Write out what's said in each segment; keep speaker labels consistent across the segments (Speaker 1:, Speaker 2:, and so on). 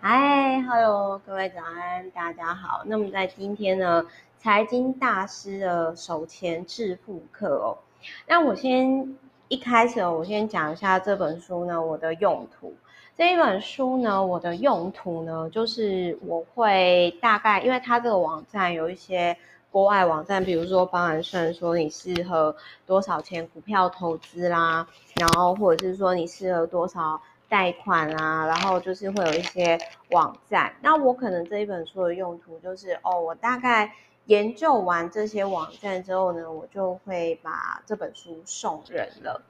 Speaker 1: 嗨，Hello，各位早安，大家好。那么在今天呢，财经大师的手钱致富课哦。那我先一开始，我先讲一下这本书呢，我的用途。这一本书呢，我的用途呢，就是我会大概，因为它这个网站有一些国外网站，比如说帮人算说你适合多少钱股票投资啦，然后或者是说你适合多少。贷款啊，然后就是会有一些网站。那我可能这一本书的用途就是，哦，我大概研究完这些网站之后呢，我就会把这本书送人了。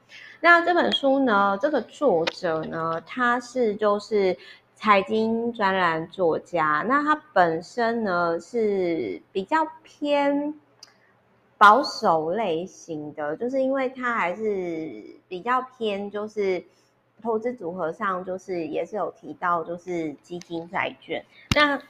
Speaker 1: 那这本书呢，这个作者呢，他是就是财经专栏作家。那他本身呢是比较偏保守类型的，就是因为他还是比较偏就是。投资组合上就是也是有提到，就是基金债券。那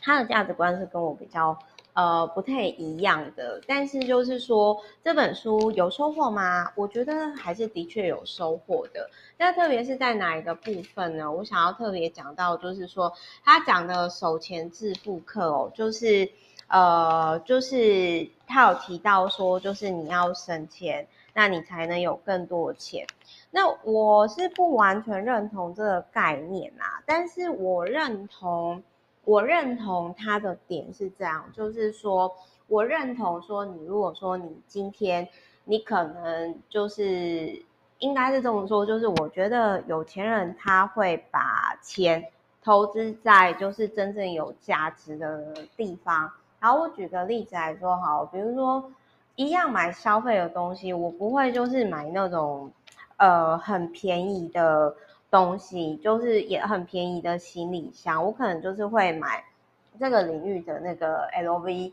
Speaker 1: 他的价值观是跟我比较呃不太一样的，但是就是说这本书有收获吗？我觉得还是的确有收获的。那特别是在哪一个部分呢？我想要特别讲到，就是说他讲的手钱致富课哦，就是呃就是他有提到说，就是你要省钱，那你才能有更多的钱。那我是不完全认同这个概念啊，但是我认同，我认同他的点是这样，就是说，我认同说，你如果说你今天你可能就是应该是这么说，就是我觉得有钱人他会把钱投资在就是真正有价值的地方。然后我举个例子来说好，比如说一样买消费的东西，我不会就是买那种。呃，很便宜的东西，就是也很便宜的行李箱，我可能就是会买这个领域的那个 LV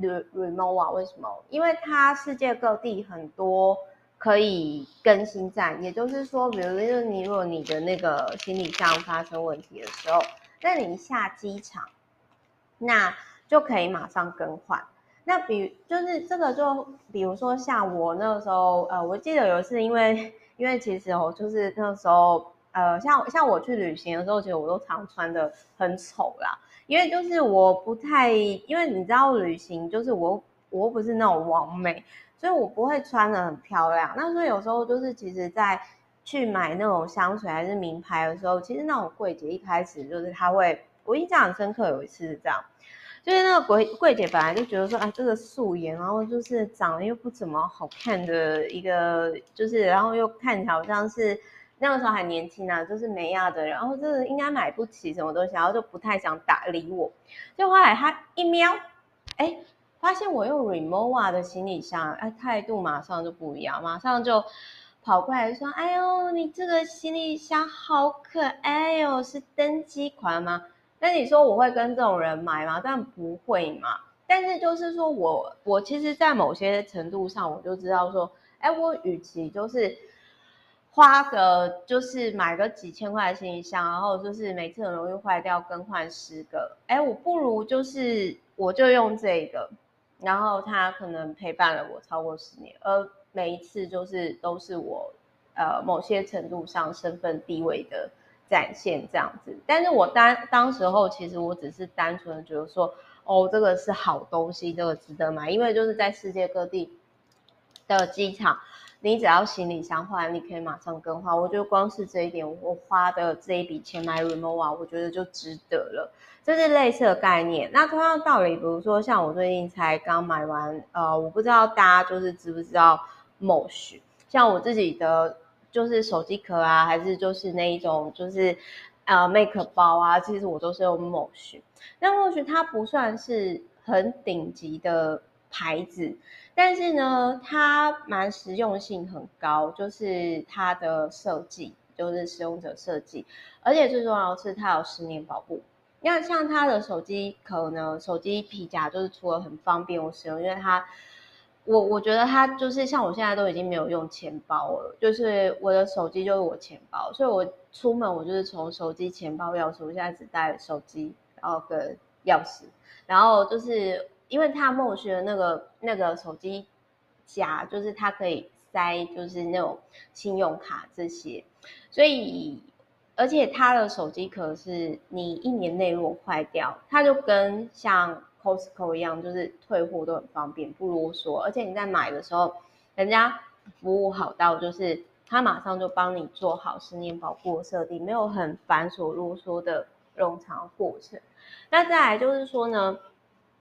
Speaker 1: Rimowa。为什么？因为它世界各地很多可以更新站，也就是说，比如说你如果你的那个行李箱发生问题的时候，那你下机场，那就可以马上更换。那比就是这个就比如说像我那个时候，呃，我记得有一次因为。因为其实哦，就是那时候，呃，像像我去旅行的时候，其实我都常穿的很丑啦。因为就是我不太，因为你知道旅行就是我我不是那种完美，所以我不会穿的很漂亮。那所以有时候就是其实在去买那种香水还是名牌的时候，其实那种柜姐一开始就是她会，我印象很深刻，有一次是这样。就是那个柜柜姐本来就觉得说，哎，这个素颜，然后就是长得又不怎么好看的一个，就是然后又看起来好像是那个时候还年轻啊，就是美亚的，然后这个应该买不起什么东西，然后就不太想打理我。就后来他一瞄，哎，发现我用 Rimowa 的行李箱，哎，态度马上就不一样，马上就跑过来说，哎呦，你这个行李箱好可爱哦，是登机款吗？那你说我会跟这种人买吗？但不会嘛。但是就是说我我其实，在某些程度上，我就知道说，哎，我与其就是花个就是买个几千块的行李箱，然后就是每次很容易坏掉，更换十个，哎，我不如就是我就用这个，然后它可能陪伴了我超过十年，而每一次就是都是我呃某些程度上身份地位的。展现这样子，但是我当当时候其实我只是单纯的觉得说，哦，这个是好东西，这个值得买，因为就是在世界各地的机场，你只要行李箱坏了，你可以马上更换。我觉得光是这一点，我花的这一笔钱买 remova，我觉得就值得了。这是类似的概念。那同样的道理，比如说像我最近才刚买完，呃，我不知道大家就是知不知道 Mosh，像我自己的。就是手机壳啊，还是就是那一种，就是呃，make 包啊，其实我都是用 Mosh。那 Mosh 它不算是很顶级的牌子，但是呢，它蛮实用性很高，就是它的设计，就是使用者设计，而且最重要的是它有十年保护。那像它的手机壳呢，手机皮夹就是除了很方便我使用，因为它。我我觉得它就是像我现在都已经没有用钱包了，就是我的手机就是我钱包，所以我出门我就是从手机、钱包、钥匙，我现在只带手机，然后跟钥匙，然后就是因为它 Mosh 的那个那个手机夹，就是它可以塞就是那种信用卡这些，所以而且它的手机壳是你一年内如果坏掉，它就跟像 Costco 一样，就是退货都很方便，不啰嗦。而且你在买的时候，人家服务好到就是他马上就帮你做好十年保护设定，没有很繁琐啰嗦的冗长过程。那再来就是说呢，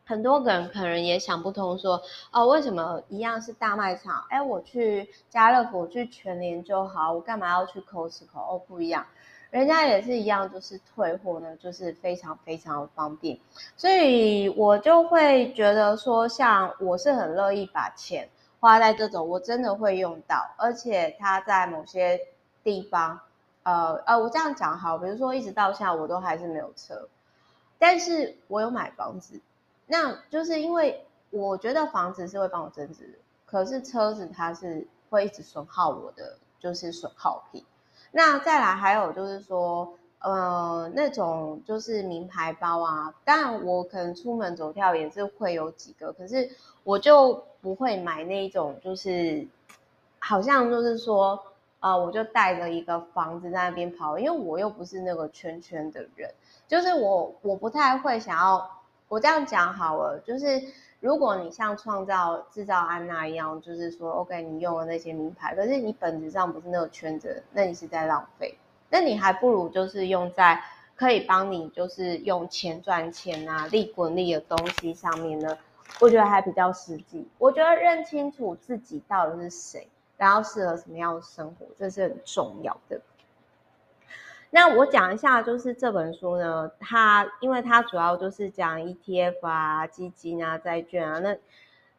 Speaker 1: 很多人可能也想不通说，哦，为什么一样是大卖场，哎，我去家乐福，我去全联就好，我干嘛要去 Costco？哦，不一样。人家也是一样，就是退货呢，就是非常非常方便，所以我就会觉得说，像我是很乐意把钱花在这种我真的会用到，而且它在某些地方，呃呃，我这样讲好，比如说一直到现在我都还是没有车，但是我有买房子，那就是因为我觉得房子是会帮我增值，可是车子它是会一直损耗我的，就是损耗品。那再来还有就是说，呃，那种就是名牌包啊，当然我可能出门走跳也是会有几个，可是我就不会买那种，就是好像就是说，呃，我就带着一个房子在那边跑，因为我又不是那个圈圈的人，就是我我不太会想要，我这样讲好了，就是。如果你像创造制造安娜一样，就是说，OK，你用了那些名牌，可是你本质上不是那个圈子，那你是在浪费。那你还不如就是用在可以帮你就是用钱赚钱啊、利滚利的东西上面呢，我觉得还比较实际。我觉得认清楚自己到底是谁，然后适合什么样的生活，这是很重要的。那我讲一下，就是这本书呢，它因为它主要就是讲 ETF 啊、基金啊、债券啊，那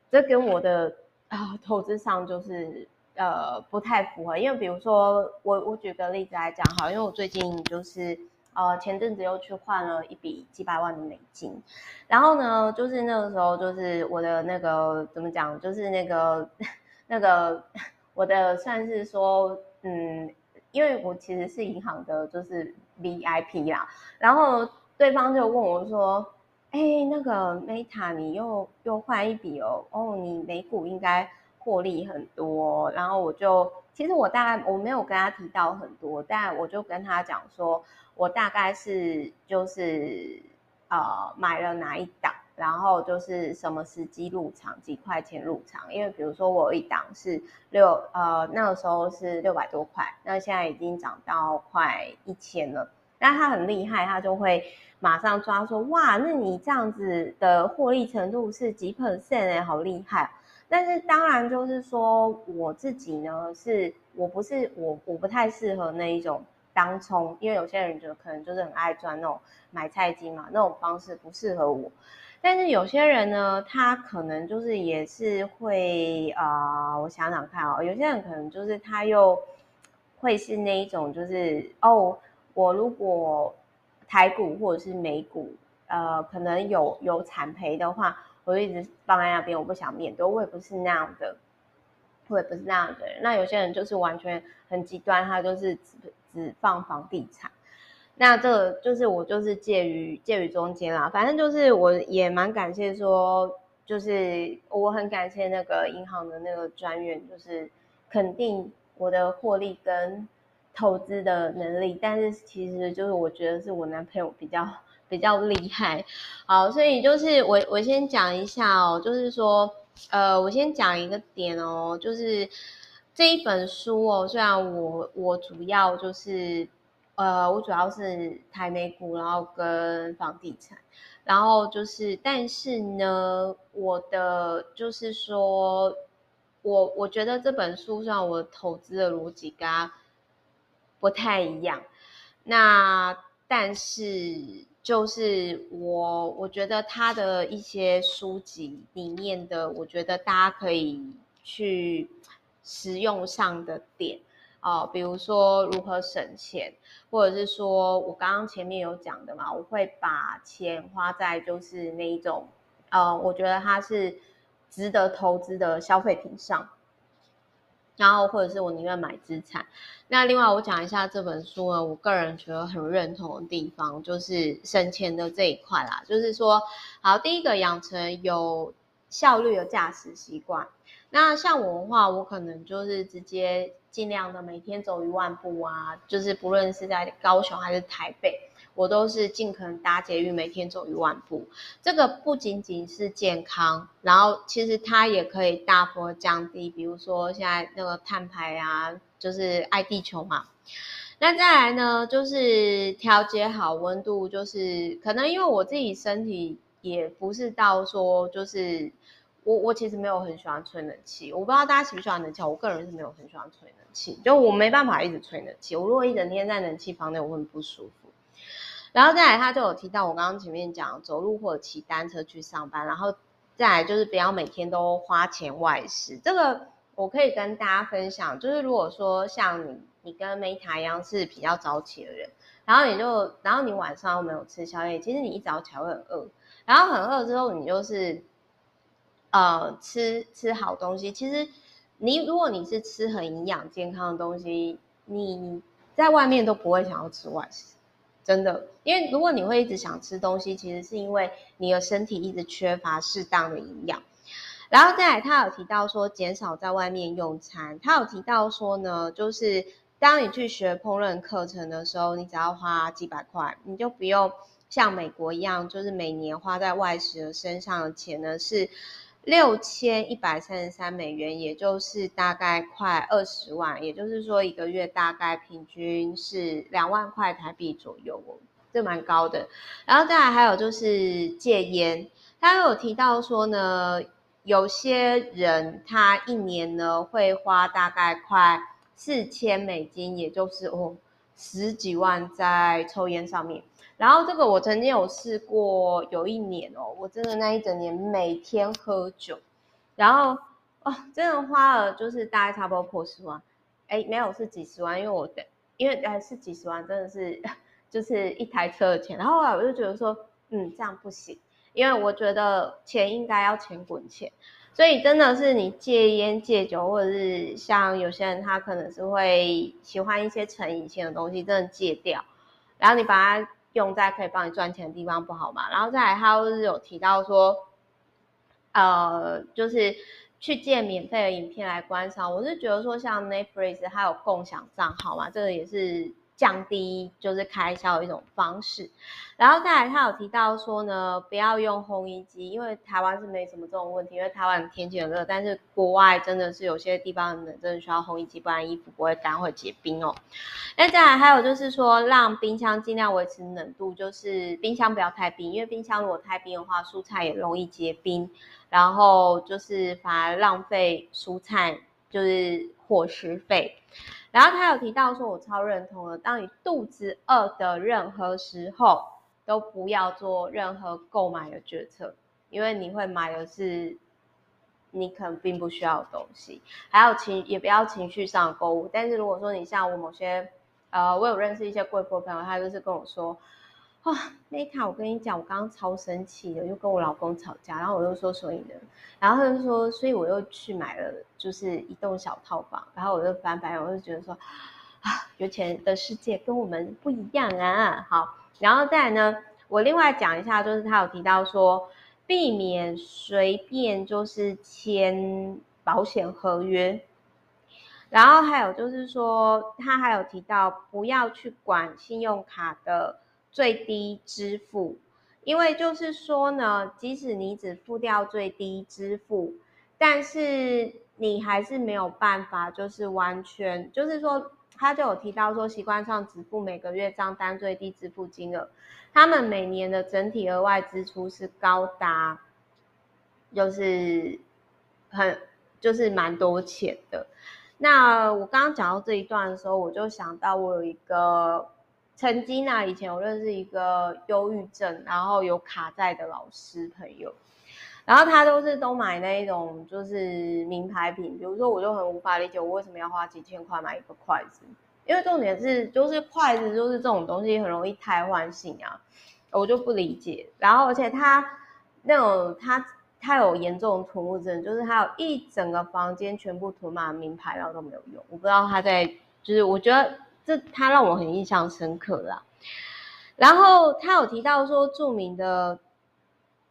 Speaker 1: 这跟我的啊投资上就是呃不太符合。因为比如说我我举个例子来讲哈，因为我最近就是呃前阵子又去换了一笔几百万的美金，然后呢，就是那个时候就是我的那个怎么讲，就是那个 那个 我的算是说嗯。因为我其实是银行的，就是 VIP 啦，然后对方就问我说：“哎，那个 Meta，你又又换一笔哦，哦，你美股应该获利很多。”然后我就其实我大概我没有跟他提到很多，但我就跟他讲说，我大概是就是呃买了哪一档。然后就是什么时机入场，几块钱入场，因为比如说我一档是六呃那个时候是六百多块，那现在已经涨到快一千了。那他很厉害，他就会马上抓说哇，那你这样子的获利程度是几 percent 哎，好厉害。但是当然就是说我自己呢，是我不是我我不太适合那一种当冲，因为有些人就可能就是很爱赚那种买菜金嘛，那种方式不适合我。但是有些人呢，他可能就是也是会啊、我想想看哦，有些人可能就是他又会是那一种，就是哦，我如果台股或者是美股，呃，可能有有惨赔的话，我就一直放在那边，我不想面对，我也不是那样的，我也不是那样的人。那有些人就是完全很极端，他就是只只放房地产。那这个就是我就是介于介于中间啦，反正就是我也蛮感谢说，就是我很感谢那个银行的那个专员，就是肯定我的获利跟投资的能力，但是其实就是我觉得是我男朋友比较比较厉害，好，所以就是我我先讲一下哦，就是说呃，我先讲一个点哦，就是这一本书哦，虽然我我主要就是。呃，我主要是台美股，然后跟房地产，然后就是，但是呢，我的就是说，我我觉得这本书上我投资的逻辑跟它不太一样，那但是就是我我觉得他的一些书籍里面的，我觉得大家可以去实用上的点。哦，比如说如何省钱，或者是说我刚刚前面有讲的嘛，我会把钱花在就是那一种，呃，我觉得它是值得投资的消费品上，然后或者是我宁愿买资产。那另外我讲一下这本书呢，我个人觉得很认同的地方就是省钱的这一块啦，就是说，好，第一个养成有效率的驾驶习惯。那像我的话，我可能就是直接。尽量的每天走一万步啊，就是不论是在高雄还是台北，我都是尽可能搭捷运，每天走一万步。这个不仅仅是健康，然后其实它也可以大幅降低，比如说现在那个碳排啊，就是爱地球嘛。那再来呢，就是调节好温度，就是可能因为我自己身体也不是到说就是。我我其实没有很喜欢吹冷气，我不知道大家喜不喜欢冷气，我个人是没有很喜欢吹冷气，就我没办法一直吹冷气，我如果一整天在冷气房内，我会很不舒服。然后再来，他就有提到我刚刚前面讲走路或者骑单车去上班，然后再来就是不要每天都花钱外食。这个我可以跟大家分享，就是如果说像你，你跟 Meta 一样是比较早起的人，然后你就，然后你晚上又没有吃宵夜，其实你一早起来会很饿，然后很饿之后你就是。呃，吃吃好东西，其实你如果你是吃很营养健康的东西，你在外面都不会想要吃外食，真的。因为如果你会一直想吃东西，其实是因为你的身体一直缺乏适当的营养。然后再来，他有提到说减少在外面用餐，他有提到说呢，就是当你去学烹饪课程的时候，你只要花几百块，你就不用像美国一样，就是每年花在外食的身上的钱呢是。六千一百三十三美元，也就是大概快二十万，也就是说一个月大概平均是两万块台币左右哦，这蛮高的。然后再来还有就是戒烟，他有提到说呢，有些人他一年呢会花大概快四千美金，也就是哦十几万在抽烟上面。然后这个我曾经有试过，有一年哦，我真的那一整年每天喝酒，然后哦，真的花了就是大概差不多破十万，哎，没有是几十万，因为我的因为还是几十万，真的是就是一台车的钱。然后后来我就觉得说，嗯，这样不行，因为我觉得钱应该要钱滚钱，所以真的是你戒烟戒酒，或者是像有些人他可能是会喜欢一些成瘾性的东西，真的戒掉，然后你把它。用在可以帮你赚钱的地方不好嘛？然后再来，他就是有提到说，呃，就是去借免费的影片来观赏。我是觉得说，像 Netflix 它有共享账号嘛，这个也是。降低就是开销一种方式，然后再来，他有提到说呢，不要用烘衣机，因为台湾是没什么这种问题，因为台湾天气很热，但是国外真的是有些地方真的需要烘衣机，不然衣服不会干会结冰哦。那再来还有就是说，让冰箱尽量维持冷度，就是冰箱不要太冰，因为冰箱如果太冰的话，蔬菜也容易结冰，然后就是反而浪费蔬菜，就是伙食费。然后他有提到说，我超认同的，当你肚子饿的任何时候，都不要做任何购买的决策，因为你会买的是你可能并不需要的东西。还有情也不要情绪上购物。但是如果说你像我某些，呃，我有认识一些贵妇朋友，他就是跟我说。哇、哦，那一卡我跟你讲，我刚刚超生气的，又跟我老公吵架，然后我又说所以呢，然后他就说，所以我又去买了，就是一栋小套房，然后我就翻白眼，我就觉得说，啊，有钱的世界跟我们不一样啊。好，然后再来呢，我另外讲一下，就是他有提到说，避免随便就是签保险合约，然后还有就是说，他还有提到不要去管信用卡的。最低支付，因为就是说呢，即使你只付掉最低支付，但是你还是没有办法，就是完全，就是说，他就有提到说，习惯上只付每个月账单最低支付金额，他们每年的整体额外支出是高达，就是很，就是蛮多钱的。那我刚刚讲到这一段的时候，我就想到我有一个。曾经啊，以前我认识一个忧郁症，然后有卡债的老师朋友，然后他都是都买那一种就是名牌品，比如说我就很无法理解我为什么要花几千块买一个筷子，因为重点是就是筷子就是这种东西很容易汰换性啊，我就不理解。然后而且他那种他他有严重的囤物症，就是他有一整个房间全部囤满名牌，然后都没有用。我不知道他在就是我觉得。这他让我很印象深刻啦，然后他有提到说，著名的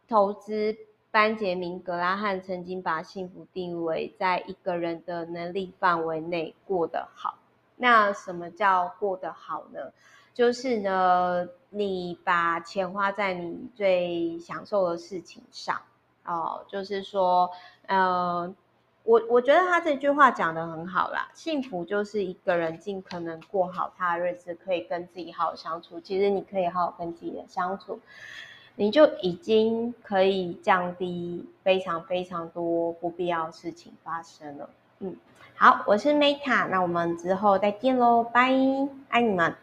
Speaker 1: 投资班杰明·格拉汉曾经把幸福定义为在一个人的能力范围内过得好。那什么叫过得好呢？就是呢，你把钱花在你最享受的事情上哦。就是说，呃。我我觉得他这句话讲得很好啦，幸福就是一个人尽可能过好他的日子，可以跟自己好好相处。其实你可以好好跟自己的相处，你就已经可以降低非常非常多不必要事情发生了。嗯，好，我是 Meta，那我们之后再见喽，拜，爱你们。